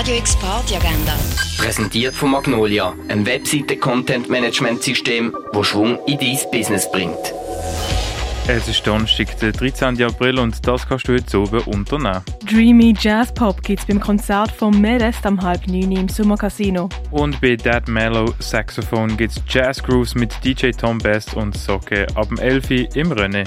Radio X Party Agenda. Präsentiert von Magnolia, einem Webseite-Content-Management-System, das Schwung in dein Business bringt. Es ist Donnerstag, der 13. April und das kannst du jetzt oben unternehmen. Dreamy Jazz Pop gibt es beim Konzert vom Merest am halb neun im Sommercasino. Und bei Dead Mellow Saxophone gibt es Jazz Grooves mit DJ Tom Best und Socke ab dem 11. Uhr im Rennen.